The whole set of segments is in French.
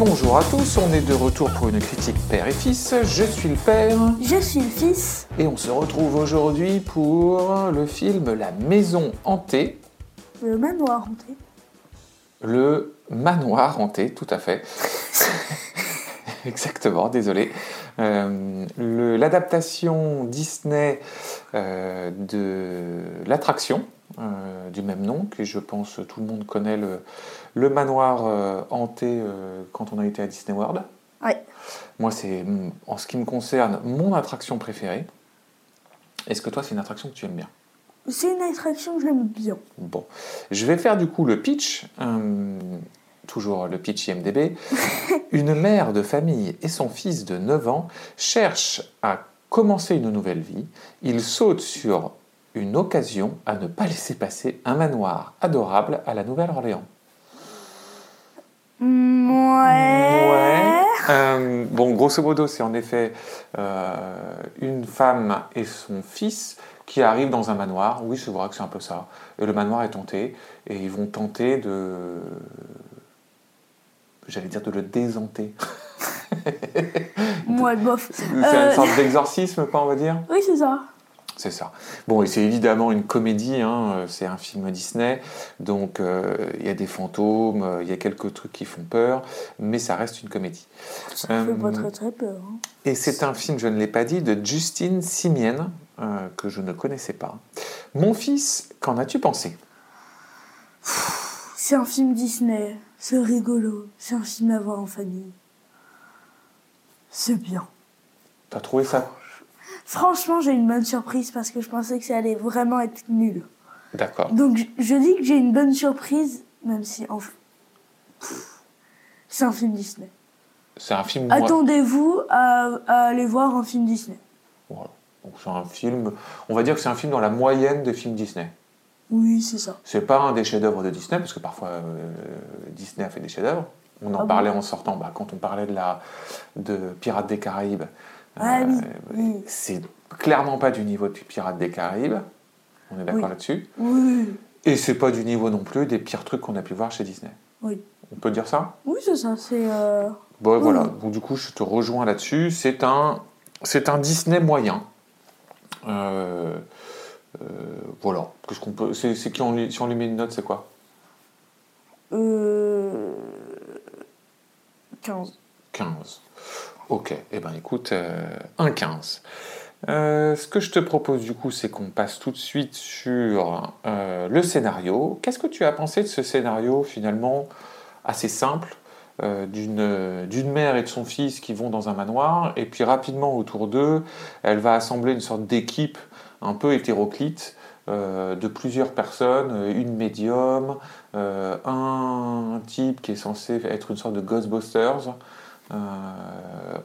Bonjour à tous, on est de retour pour une critique père et fils. Je suis le père. Je suis le fils. Et on se retrouve aujourd'hui pour le film La Maison hantée. Le manoir hanté. Le manoir hanté, tout à fait. Exactement, désolé. Euh, L'adaptation Disney euh, de l'attraction du même nom, que je pense tout le monde connaît, le, le manoir euh, hanté euh, quand on a été à Disney World. Moi, c'est, mm, en ce qui me concerne, mon attraction préférée. Est-ce que toi, c'est une attraction que tu aimes bien? C'est une attraction que j'aime bien. Bon, je vais faire du coup le pitch, euh, toujours le pitch IMDB. une mère de famille et son fils de 9 ans cherchent à commencer une nouvelle vie. Ils sautent sur une occasion à ne pas laisser passer un manoir adorable à la Nouvelle-Orléans. Ouais. Euh, bon, grosso modo, c'est en effet euh, une femme et son fils qui arrivent dans un manoir. Oui, c'est vrai que c'est un peu ça. Et le manoir est tenté et ils vont tenter de. J'allais dire de le désanter. Moi, bof. C'est Euh. une sorte d'exorcisme, quoi, on va dire. Oui, c'est ça. C'est ça. Bon, et c'est évidemment une comédie, hein, euh, c'est un film Disney, donc euh, il y a des fantômes, euh, il y a quelques trucs qui font peur, mais ça reste une comédie. Ça fait pas très très peur. hein. Et c'est un film, je ne l'ai pas dit, de Justine Simienne, euh, que je ne connaissais pas. Mon fils, qu'en as-tu pensé? C'est un film Disney. C'est rigolo. C'est un film à voir en famille. C'est bien. T'as trouvé ça Franchement, j'ai une bonne surprise parce que je pensais que ça allait vraiment être nul. D'accord. Donc, je- je dis que j'ai une bonne surprise, même si en c'est un film Disney. C'est un film. Attendez-vous à, à aller voir un film Disney. Voilà. Donc c'est un film. On va dire que c'est un film dans la moyenne des films Disney. Oui, c'est ça. C'est pas un des chefs-d'œuvre de Disney, parce que parfois euh, Disney a fait des chefs-d'œuvre. On en Ah bon parlait en sortant, bah, quand on parlait de, la, de Pirates des Caraïbes. Ah Euh, oui, oui. C'est clairement pas du niveau de Pirates des Caraïbes. On est d'accord Oui. là-dessus. Oui, Et c'est pas du niveau non plus des pires trucs qu'on a pu voir chez Disney. oui. On peut dire ça? Oui, c'est ça. C'est. euh, Bon, Oui. voilà. Donc, du coup, je te rejoins là-dessus. C'est un, c'est un Disney moyen. Euh, euh, voilà. Qu'est-ce qu'on peut. C'est, qui on lui- si on lui met une note, c'est quoi? Euh, 15. 15. Ok. Eh ben, écoute, euh, un 15. Euh, ce que je te propose du coup, c'est qu'on passe tout de suite sur euh, le scénario. Qu'est-ce que tu as pensé de ce scénario finalement assez simple euh, d'une mère et de son fils qui vont dans un manoir et puis rapidement autour d'eux, elle va assembler une sorte d'équipe un peu hétéroclite de plusieurs personnes, une médium, un type qui est censé être une sorte de Ghostbusters. Euh,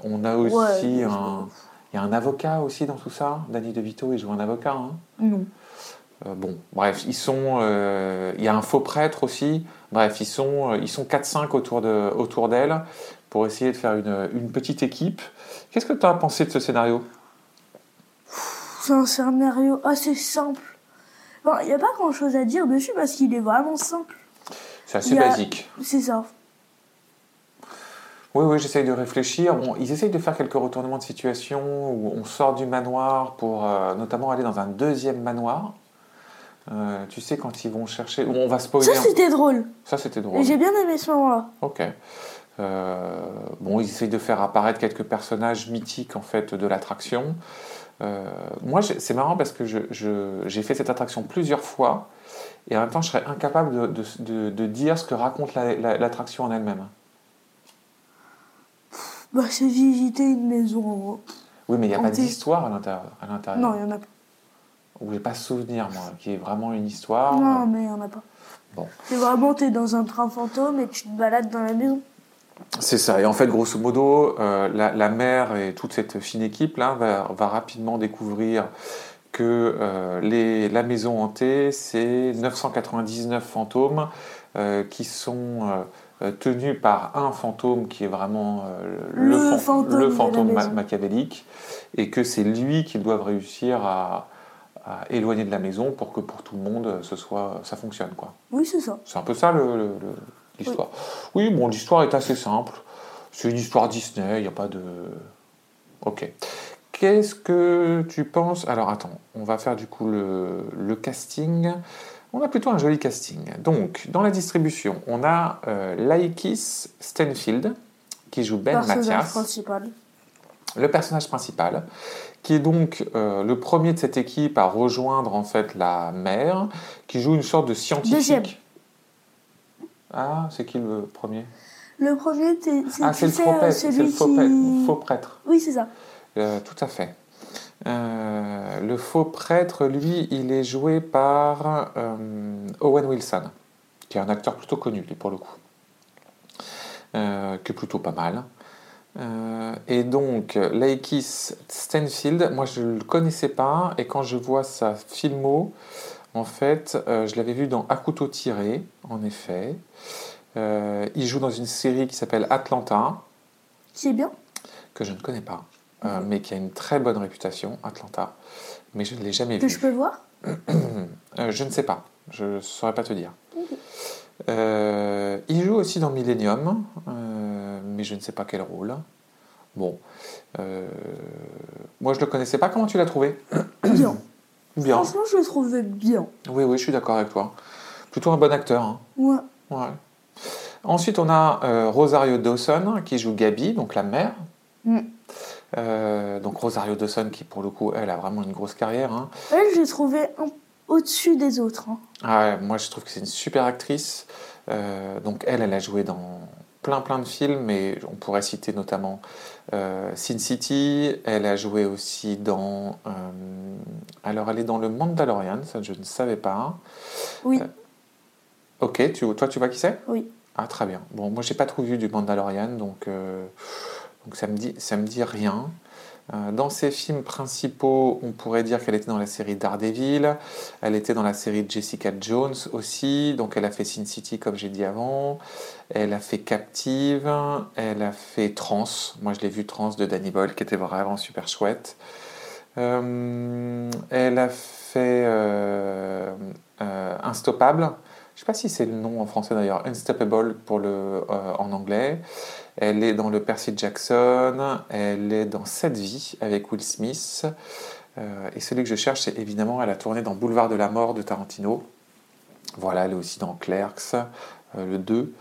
on a aussi Ouais, un, il y a un avocat aussi dans tout ça. Danny DeVito, il joue un avocat. hein. Non. Euh, bon, bref, ils sont. euh, il y a un faux prêtre aussi. Bref, ils sont, euh, ils sont 4-5 autour de, autour d'elle pour essayer de faire une, une petite équipe. Qu'est-ce que tu as pensé de ce scénario? C'est un scénario assez simple. Bon, il n'y a pas grand chose à dire dessus parce qu'il est vraiment simple. C'est assez a- basique. C'est ça. Oui, oui, j'essaye de réfléchir. Bon, ils essayent de faire quelques retournements de situation où on sort du manoir pour euh, notamment aller dans un deuxième manoir. Euh, tu sais, quand ils vont chercher. on va spoiler. Ça, c'était drôle. Ça, c'était drôle. j'ai bien aimé ce moment-là. Ok. Euh, bon, ils essayent de faire apparaître quelques personnages mythiques en fait de l'attraction. Moi, c'est marrant parce que j'ai fait cette attraction plusieurs fois et en même temps, je serais incapable de, de- de- de dire ce que raconte la- la- l'attraction en elle-même. Bah, c'est visiter une maison. Oui, mais il n'y a pas d'histoire à l'intérieur. Non, il n'y en a pas. Ou j'ai pas souvenir, moi, qui est vraiment une histoire. Non, mais il n'y en a pas. Bon. C'est vraiment, t'es dans un train fantôme et tu te balades dans la maison. C'est ça. Et en fait, grosso modo, euh, la, la mère et toute cette fine équipe là va, va rapidement découvrir que euh, les, la maison hantée, c'est 999 fantômes euh, qui sont euh, tenus par un fantôme qui est vraiment euh, Le fan- fantôme le fantôme ma- machiavélique et que c'est lui qu'ils doivent réussir à, à éloigner de la maison pour que pour tout le monde ce soit, ça fonctionne. quoi. Oui, c'est ça. C'est un peu ça le- l'histoire. Oui, bon, l'histoire est assez simple. C'est une histoire Disney, il n'y a pas de. Ok. Qu'est-ce que tu penses? Alors attends, on va faire du coup le, casting. On a plutôt un joli casting. Donc, dans la distribution, on a euh, Laikis Stenfield, qui joue Ben Mathias. Principal. Le personnage principal, qui est donc euh, le premier de cette équipe à rejoindre en fait la mère, qui joue une sorte de scientifique. Deuxième. Ah, c'est qui le premier? Le premier, c'est ah, c'est le, faux, le faux, faux prêtre. Oui, c'est ça. Euh, tout à fait. Euh, le faux prêtre, lui, il est joué par euh, Owen Wilson, qui est un acteur plutôt connu, pour le coup, qui est plutôt pas mal. et donc, Laikis Stanfield, moi je ne le connaissais pas, et quand je vois sa filmo, en fait, je l'avais vu dans À couteau tiré, en effet. il joue dans une série qui s'appelle Atlanta. Qui est bien Que je ne connais pas. Euh, mais qui a une très bonne réputation, Atlanta. Mais je ne l'ai jamais vu. Que je peux voir? Euh, Je ne sais pas. Je ne saurais pas te dire. Euh, il joue aussi dans Millennium, mais je ne sais pas quel rôle. Bon. moi, je ne le connaissais pas. Comment tu l'as trouvé? Bien. Bien. Franchement, je le trouvais bien. Oui, oui, je suis d'accord avec toi. Plutôt un bon acteur. Hein. Ouais. ouais. Ensuite, on a Rosario Dawson qui joue Gabi, donc la mère. Mm. Euh, donc Rosario Dawson, qui pour le coup, elle a vraiment une grosse carrière. Hein. Elle, je l'ai trouvée au-dessus des autres. Hein. Ah moi, je trouve que c'est une super actrice. Euh, donc elle, elle a joué dans plein plein de films, mais on pourrait citer notamment euh, Sin City. Elle a joué aussi dans. alors, elle est dans le Mandalorian, ça je ne savais pas. Oui. ok, tu, toi, tu vois qui c'est? Oui. Ah, très bien. Bon, moi, j'ai pas trop vu du Mandalorian, donc donc ça me dit, me dit rien. Euh, dans ses films principaux, on pourrait dire qu'elle était dans la série Daredevil, elle était dans la série Jessica Jones aussi, donc elle a fait Sin City comme j'ai dit avant, elle a fait Captive, elle a fait Trans, moi je l'ai vu Trans de Danny Boyle qui était vraiment super chouette. Euh, elle a fait euh, Unstoppable, je ne sais pas si c'est le nom en français d'ailleurs, Unstoppable pour le, en anglais. Elle est dans le Percy Jackson, elle est dans Cette vie avec Will Smith. Euh, et celui que je cherche, c'est évidemment, elle a tourné dans Boulevard de la mort de Tarantino. Voilà, elle est aussi dans Clerks, euh, le 2.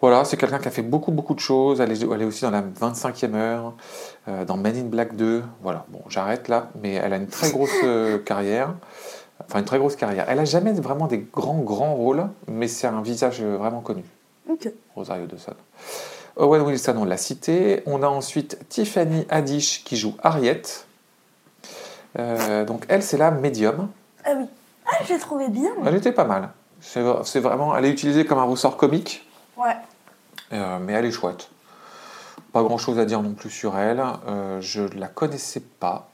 Voilà, c'est quelqu'un qui a fait beaucoup, beaucoup de choses. Elle est, elle est aussi dans la 25e heure, euh, dans Men in Black 2. Voilà, bon, j'arrête là, mais elle a une très grosse carrière. Enfin, une très grosse carrière. Elle n'a jamais vraiment des grands, grands rôles, mais c'est un visage vraiment connu. Ok. Rosario Dawson. Owen Wilson, on l'a cité. On a ensuite Tiffany Haddish qui joue Harriet. Euh, donc elle, c'est la médium. Ah oui. Ah, je l'ai trouvée bien. Elle était pas mal. C'est vraiment, elle est utilisée comme un ressort comique. Ouais. Euh, mais elle est chouette. Pas grand chose à dire non plus sur elle. Euh, je ne la connaissais pas.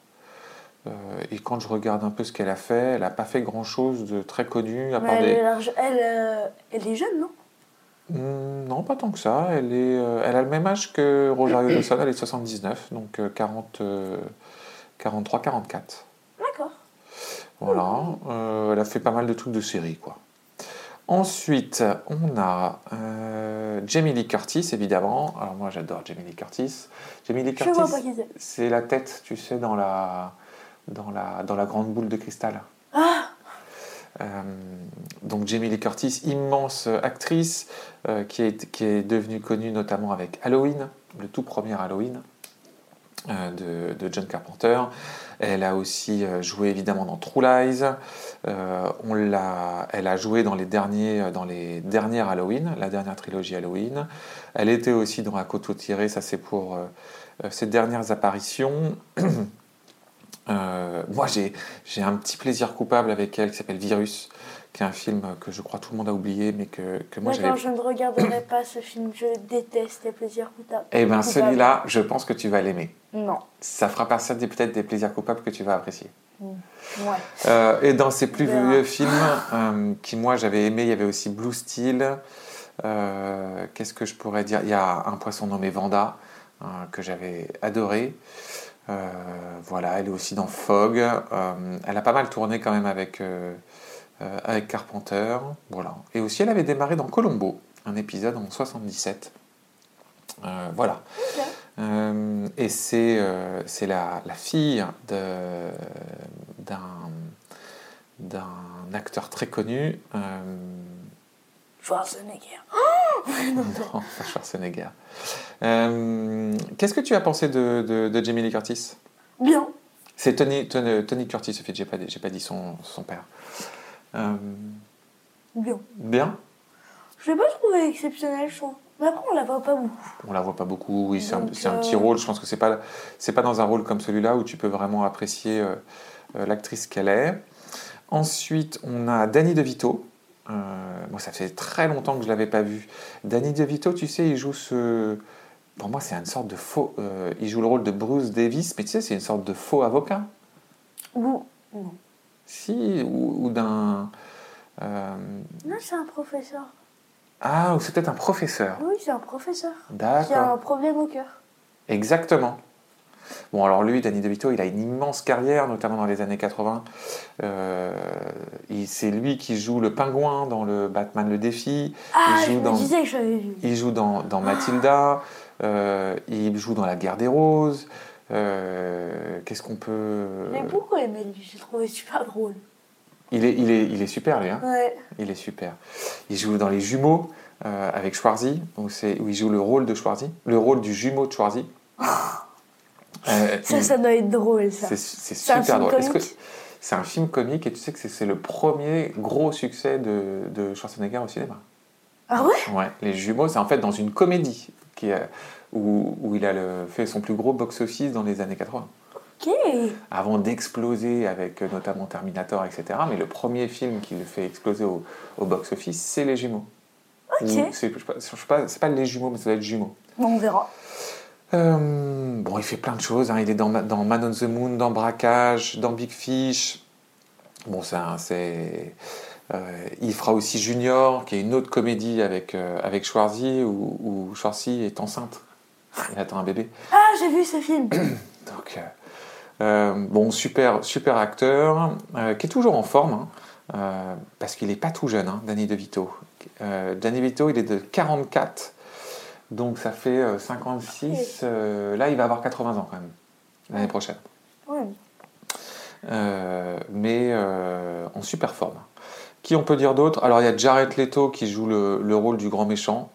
et quand je regarde un peu ce qu'elle a fait, elle n'a pas fait grand chose de très connu. À part elle, elle, elle est jeune, non? Non, pas tant que ça. Elle, est, euh, elle a le même âge que Rosario Dawson, elle est 79, donc 40, 43, 44. D'accord. Voilà, euh, elle a fait pas mal de trucs de série, quoi. Ensuite, on a euh, Jamie Lee Curtis, évidemment. Alors moi, j'adore Jamie Lee Curtis. Jamie Lee Curtis, c'est la tête, tu sais, dans la, dans la, dans la grande boule de cristal. Ah euh, donc Jamie Lee Curtis, immense actrice, euh, qui, est, qui est devenue connue notamment avec Halloween, le tout premier Halloween euh, de, John Carpenter. Elle a aussi joué évidemment dans True Lies. on l'a, elle a joué dans les, derniers, dans les dernières Halloween, la dernière trilogie Halloween. Elle était aussi dans Un couteau tiré, ça c'est pour ses dernières apparitions. Euh, moi, j'ai un petit plaisir coupable avec elle qui s'appelle Virus, qui est un film que je crois tout le monde a oublié, mais que, que moi j'avais. je ne regarderai pas ce film, je déteste les plaisirs coupables. Eh bien, celui-là, je pense que tu vas l'aimer. Non. Ça fera partie peut-être des plaisirs coupables que tu vas apprécier. Mm. Ouais. Euh, et dans ses plus vieux films, euh, qui moi j'avais aimé, il y avait aussi Blue Steel. Qu'est-ce que je pourrais dire? Il y a un poisson nommé Vanda, que j'avais adoré. Euh, voilà, elle est aussi dans Fog. Euh, elle a pas mal tourné quand même avec, euh, avec Carpenter. Voilà. Et aussi, elle avait démarré dans Colombo, un épisode en 77. Euh, voilà. Euh, et c'est euh, la, la fille de- d'un acteur très connu. euh, Schwarzenegger. non, pas Schwarzenegger. Qu'est-ce que tu as pensé de, de, de Jamie Lee Curtis? Bien. C'est Tony, Tony, Tony Curtis, j'ai pas, pas dit son, son père. Euh, Bien. bien, Je l'ai pas trouvé exceptionnel, je trouve. Mais après, on la voit pas beaucoup. on la voit pas beaucoup, oui, c'est un, un euh, petit rôle, je pense que c'est pas, c'est pas dans un rôle comme celui-là où tu peux vraiment apprécier euh, l'actrice qu'elle est. Ensuite, on a Danny DeVito. Moi, ça fait très longtemps que je l'avais pas vu. Danny DeVito, tu sais, il joue ce... Pour moi, c'est une sorte de faux... il joue le rôle de Bruce Davis, mais tu sais, c'est une sorte de faux avocat. Ou. Non. Si, ou, ou d'un... euh, Non, c'est un professeur. Ah, ou c'est peut-être un professeur. Oui, c'est un professeur. Qui a D'accord. un problème au cœur. Exactement. Bon, alors lui, Danny DeVito, il a une immense carrière, notamment dans les années 80. Euh, c'est lui qui joue le pingouin dans le Batman Le Défi. Ah, Il je joue me dans- disais que je l'avais vu. Il joue dans, dans Mathilda. Euh, il joue dans La Guerre des Roses. Euh, Qu'est-ce qu'on peut... J'ai beaucoup aimé lui, j'ai trouvé super drôle. Il est, il, est, il est super, lui. Hein Ouais. il est super. Il joue dans Les Jumeaux euh, avec Schwarzy, donc c'est où il joue le rôle de Schwarzy, le rôle du jumeau de Schwarzy. Euh, Ça, il- ça doit être drôle, ça. C'est super film drôle. Est-ce que- comique C'est un film comique et tu sais que c'est- le premier gros succès de, de Schwarzenegger au cinéma? Ah ouais? Ouais, Les Jumeaux, c'est en fait dans une comédie qui où, où il a le- fait son plus gros box-office dans les années 80. Ok. Avant d'exploser avec euh, notamment Terminator, etc. Mais le premier film qui le fait exploser au, au box-office, c'est Les Jumeaux. Ok. Ou C'est pas- Les Jumeaux, mais ça doit être Jumeaux. Bon, on verra. Euh, bon, il fait plein de choses. hein. Il est dans, Ma- dans Man on the Moon, dans Braquage, dans Big Fish. Bon, un- c'est. euh, il fera aussi Junior, qui est une autre comédie avec, euh, avec Schwarzy, où, où Schwarzy est enceinte. Il attend un bébé. Ah, j'ai vu ce film. Donc, euh, euh, bon, super, super acteur, euh, qui est toujours en forme, hein, parce qu'il n'est pas tout jeune, hein, Danny DeVito. Danny DeVito, il est de 44, donc ça fait euh, 56. euh, là, il va avoir 80 ans quand même, l'année prochaine. Ouais. Euh, mais en super forme. Qui on peut dire d'autre? Alors, il y a Jared Leto qui joue le, le rôle du grand méchant.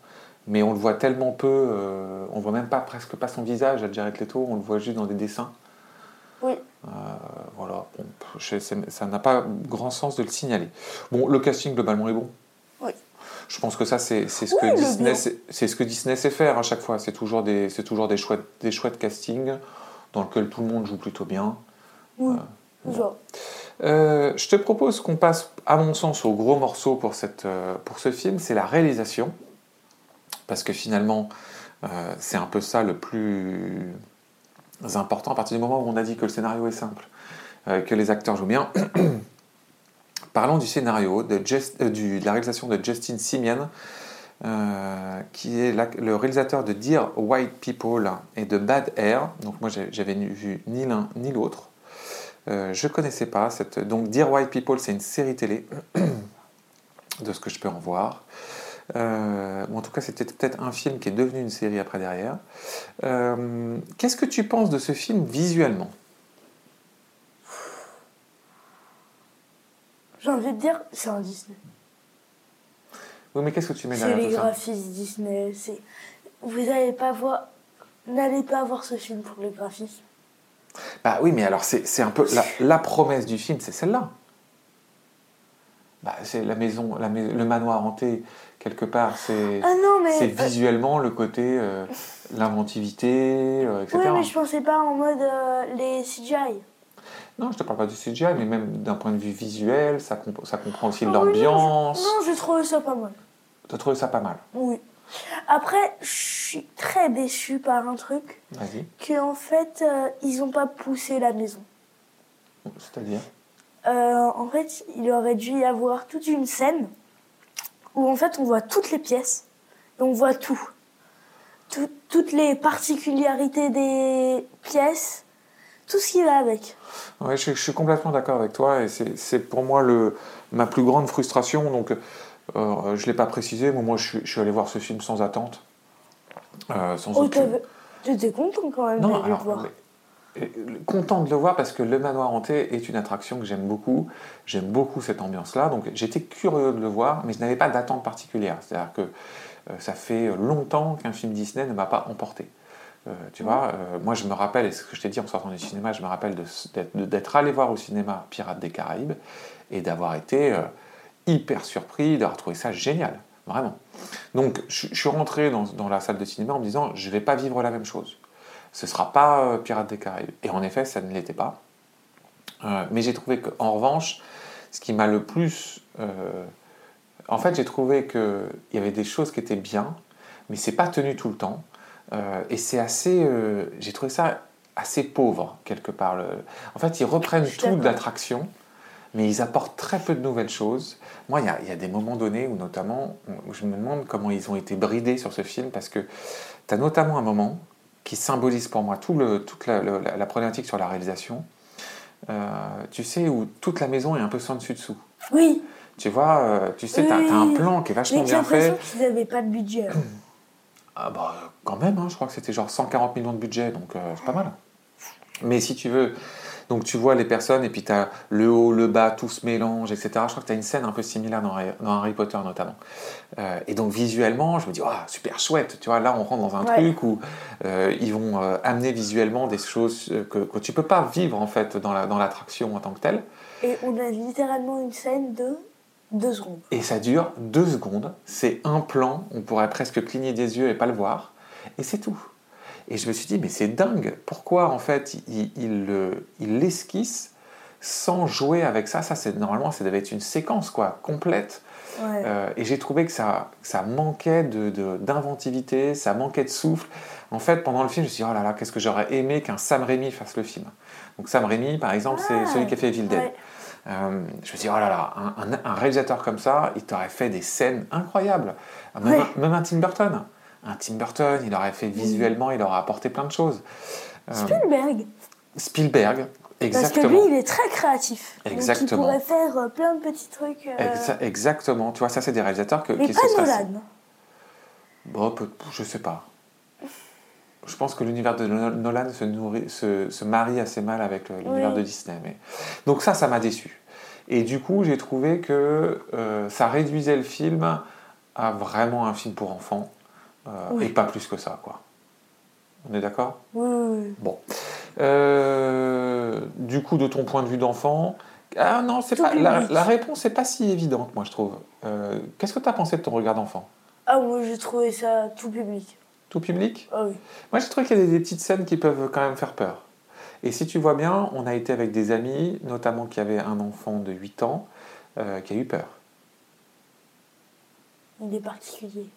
Mais on le voit tellement peu, euh, on voit même pas presque pas son visage à Jared Leto, on le voit juste dans des dessins. Oui. Euh, voilà, bon, je- c'est- ça n'a pas grand sens de le signaler. Bon, le casting globalement est bon. Oui. Je pense que ça, c'est ce, Oui, que Disney sait- c'est ce que Disney sait faire à chaque fois. C'est toujours des, toujours des chouettes, des chouettes castings dans lesquels tout le monde joue plutôt bien. Oui. bon. Genre. Euh, je te propose qu'on passe, à mon sens, au gros morceau pour, cette, euh, pour ce film, c'est la réalisation. Parce que finalement, euh, c'est un peu ça le plus important à partir du moment où on a dit que le scénario est simple, euh, que les acteurs jouent bien. Parlons du scénario, euh, de la réalisation de Justin Simien, euh, qui est le réalisateur de Dear White People et de Bad Air. Donc moi, j'avais vu ni l'un ni l'autre. Je connaissais pas cette. Donc, Dear White People, c'est une série télé, de ce que je peux en voir. Euh, ou en tout cas, c'était peut-être un film qui est devenu une série après derrière. Euh, Qu'est-ce que tu penses de ce film visuellement? J'ai envie de dire, c'est un Disney. Oui, mais qu'est-ce que tu mets C'est derrière les tout ça? graphismes Disney. C'est... Vous n'allez pas voir. N'allez pas voir ce film pour les graphismes. Bah oui, mais alors c'est c'est un peu la, la promesse du film, c'est celle-là. Bah, c'est la maison, la mais- le manoir hanté quelque part. C'est Ah mais. c'est visuellement le côté euh, l'inventivité, euh, etc. Oui, mais je pensais pas en mode euh, les CGI. Non, je te parle pas du CGI, mais même d'un point de vue visuel, ça, comp- ça comprend aussi Ah oui, non, l'ambiance. Non, j'ai trouvé ça pas mal. T'as trouvé ça pas mal? Oui. Après, je suis très déçue par un truc, Vas-y. que en fait, euh, ils ont pas poussé la maison. C'est-à-dire? Euh, en fait, il aurait dû y avoir toute une scène où en fait on voit toutes les pièces et on voit tout. Tout- toutes les particularités des pièces, tout ce qui va avec. Ouais, je, je suis complètement d'accord avec toi et c'est pour moi le, ma plus grande frustration. Donc, euh, je ne l'ai pas précisé, mais moi je suis, je suis allé voir ce film sans attente. euh, sans Oh, aucune- content quand même Non, d'aller le voir. mais- content de le voir parce que le manoir hanté est une attraction que j'aime beaucoup. J'aime beaucoup cette ambiance-là. Donc j'étais curieux de le voir, mais je n'avais pas d'attente particulière. C'est-à-dire que euh, ça fait longtemps qu'un film Disney ne m'a pas emporté. Euh, tu vois, euh, moi je me rappelle, et ce que je t'ai dit en sortant du cinéma, je me rappelle d'être allé voir au cinéma Pirates des Caraïbes et d'avoir été hyper surpris, d'avoir trouvé ça génial, vraiment. Donc je, je suis rentré dans, dans la salle de cinéma en me disant, je ne vais pas vivre la même chose. Ce ne sera pas euh, Pirates des Caraïbes. Et en effet, ça ne l'était pas. Euh, mais j'ai trouvé qu'en revanche, ce qui m'a le plus... euh, en fait, j'ai trouvé qu'il y avait des choses qui étaient bien, mais c'est pas tenu tout le temps. Et c'est assez... j'ai trouvé ça assez pauvre, quelque part. En fait, ils reprennent tout de l'attraction, mais ils apportent très peu de nouvelles choses. Moi, il y a, il y a des moments donnés où, notamment, où je me demande comment ils ont été bridés sur ce film, parce que tu as notamment un moment qui symbolise pour moi tout le, toute la, le- la- la problématique sur la réalisation. Euh, tu sais, où toute la maison est un peu sans dessus dessous. Oui, Tu vois, euh, tu sais, tu as, Oui. un plan qui est vachement bien fait. qu'ils n'avaient pas de budget. Ah bah quand même, hein, je crois que c'était genre 140 millions de budget, donc euh, c'est pas mal. Mais si tu veux, donc tu vois les personnes et puis tu as le haut, le bas, tout se mélange, etc. Je crois que tu as une scène un peu similaire dans, Harry- dans Harry Potter notamment. Euh, et donc visuellement, je me dis, oh, super chouette, tu vois, là on rentre dans un Ouais. truc où euh, ils vont euh, amener visuellement des choses que, que tu peux pas vivre en fait dans la- dans l'attraction en tant que telle. Et on a littéralement une scène de deux secondes. Et ça dure deux secondes. C'est un plan, on pourrait presque cligner des yeux et pas le voir. Et c'est tout. Et je me suis dit, mais c'est dingue. Pourquoi, en fait, il, il, le- il l'esquisse sans jouer avec ça? Ça, c'est normalement, ça devait être une séquence, quoi, complète. Ouais. Euh, et j'ai trouvé que ça, que ça manquait de, de- d'inventivité, ça manquait de souffle. En fait, pendant le film, je me suis dit, oh là là, qu'est-ce que j'aurais aimé qu'un Sam Raimi fasse le film? Donc Sam Raimi, par exemple, Ah, c'est celui qui a fait Evil Dead. ouais. Euh, je me dis, oh là là, un, un- un réalisateur comme ça, il t'aurait fait des scènes incroyables. Même, Ouais. un, même un Tim Burton. Un Tim Burton, il aurait fait visuellement, il aurait apporté plein de choses. Euh, Spielberg. Spielberg, Parce que exactement. lui, il est très créatif. Exactement. Donc il pourrait faire euh, plein de petits trucs. euh, Exa- exactement. Tu vois, ça, c'est des réalisateurs que, mais qui pas se Nolan. Bon, je sais pas. Je pense que l'univers de No- Nolan se, nourrit- se, se marie assez mal avec l'univers Oui. de Disney. Mais... Donc ça, ça m'a déçu. Et du coup, j'ai trouvé que euh, ça réduisait le film à vraiment un film pour enfants. Euh, Oui. Et pas plus que ça, quoi. On est d'accord? Oui, oui, oui. Bon. Euh, du coup, de ton point de vue d'enfant, ah non, c'est pas la, réponse n'est pas si évidente, moi je trouve. Euh, Qu'est-ce que tu as pensé de ton regard d'enfant? Ah, moi j'ai trouvé ça tout public. Tout public? Ah oui. Moi, j'ai trouvé qu'il y a des, des petites scènes qui peuvent quand même faire peur. Et si tu vois bien, on a été avec des amis, notamment qui avaient un enfant de 8 ans, euh, qui a eu peur. Il est particulier.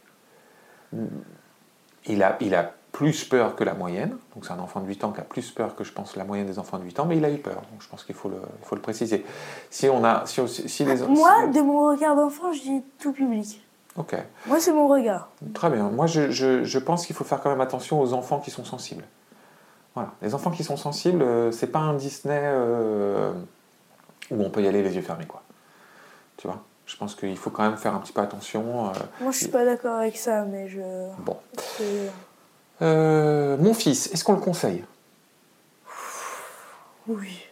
Il a, il a plus peur que la moyenne, donc c'est un enfant de 8 ans qui a plus peur que je pense la moyenne des enfants de 8 ans, mais il a eu peur, donc je pense qu'il faut le, il faut le préciser. Si on a, si, si les, Moi, si- de mon regard d'enfant, je dis tout public. ok, Moi, c'est mon regard. très bien. Moi, je, je- je pense qu'il faut faire quand même attention aux enfants qui sont sensibles. Voilà, les enfants qui sont sensibles, euh, c'est pas un Disney euh, où on peut y aller les yeux fermés, quoi. Tu vois? Je pense qu'il faut quand même faire un petit peu attention. euh, Moi, je suis pas d'accord avec ça, mais je. bon. Euh, mon fils, est-ce qu'on le conseille? Oui.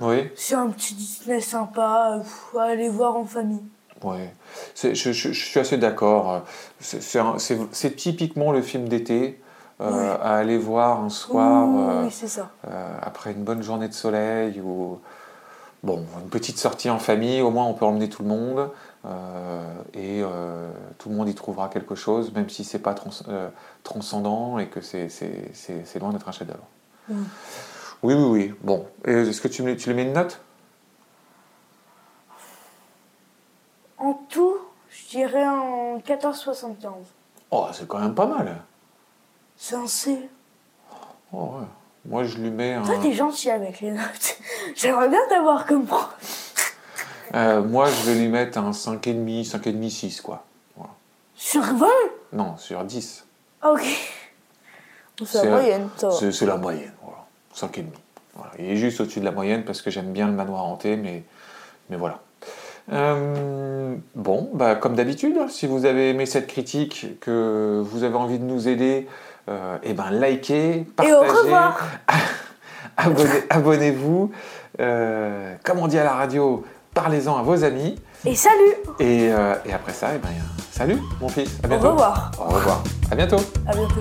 Oui. C'est un petit Disney sympa, à aller voir en famille. Ouais, C'est- je, je- je suis assez d'accord. C'est- typiquement le film d'été euh, à aller voir un soir oui, oui, c'est ça. après une bonne journée de soleil ou bon une petite sortie en famille. Au moins on peut emmener tout le monde euh, et euh, tout le monde y trouvera quelque chose, même si c'est pas trans- euh, transcendant et que c'est loin d'être un chef-d'œuvre. Mm. Oui, oui, oui. Bon, est-ce que tu, me- tu lui mets une note? En tout, je dirais en 14,75. Oh, c'est quand même pas mal. C'est un C. Oh, ouais. Moi, je lui mets un. Toi, t'es gentil avec les notes. J'aimerais bien t'avoir comme prof. Euh, moi, je vais lui mettre un 5,5, 5,5, 6, quoi. Voilà. Sur 20 Non, sur 10. Ah, Ok. C'est la moyenne, va. C'est c'est la moyenne, voilà. 5,5. Voilà. Il est juste au-dessus de la moyenne parce que j'aime bien le manoir hanté, mais, mais voilà. Euh, bon, bah, comme d'habitude, si vous avez aimé cette critique, que vous avez envie de nous aider euh, eh ben, likez, Et partagez. au revoir. Abonnez- Abonnez-vous. Euh, comme on dit à la radio, parlez-en à vos amis. Et salut Et, et après ça, eh ben, salut mon fils. À Au revoir. Au revoir. À bientôt. À bientôt.